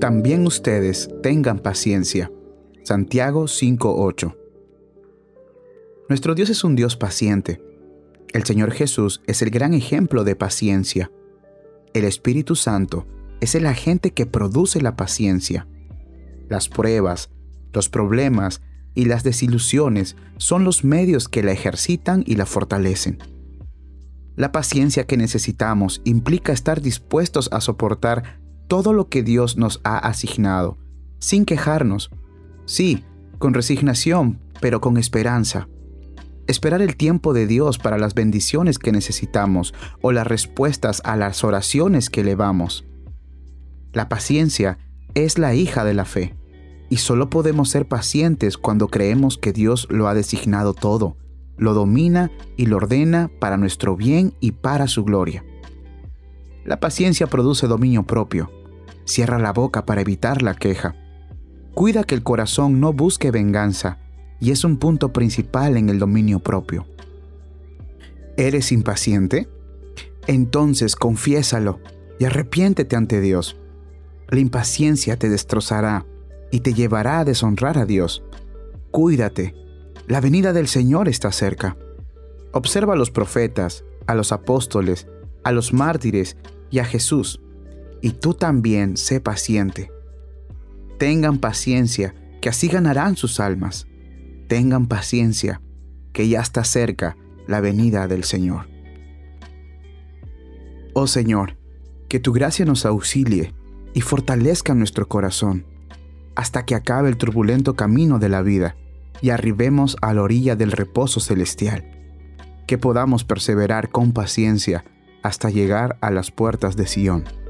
También ustedes tengan paciencia. Santiago 5:8 Nuestro Dios es un Dios paciente. El Señor Jesús es el gran ejemplo de paciencia. El Espíritu Santo es el agente que produce la paciencia. Las pruebas, los problemas y las desilusiones son los medios que la ejercitan y la fortalecen. La paciencia que necesitamos implica estar dispuestos a soportar todo lo que Dios nos ha asignado, sin quejarnos. Sí, con resignación, pero con esperanza. Esperar el tiempo de Dios para las bendiciones que necesitamos o las respuestas a las oraciones que elevamos. La paciencia es la hija de la fe y solo podemos ser pacientes cuando creemos que Dios lo ha designado todo, lo domina y lo ordena para nuestro bien y para su gloria. La paciencia produce dominio propio. Cierra la boca para evitar la queja. Cuida que el corazón no busque venganza y es un punto principal en el dominio propio. ¿Eres impaciente? Entonces confiésalo y arrepiéntete ante Dios. La impaciencia te destrozará y te llevará a deshonrar a Dios. Cuídate, la venida del Señor está cerca. Observa a los profetas, a los apóstoles, a los mártires y a Jesús, y tú también sé paciente. Tengan paciencia, que así ganarán sus almas. Tengan paciencia, que ya está cerca la venida del Señor. Oh Señor, que tu gracia nos auxilie y fortalezca nuestro corazón hasta que acabe el turbulento camino de la vida y arribemos a la orilla del reposo celestial, que podamos perseverar con paciencia hasta llegar a las puertas de Sion.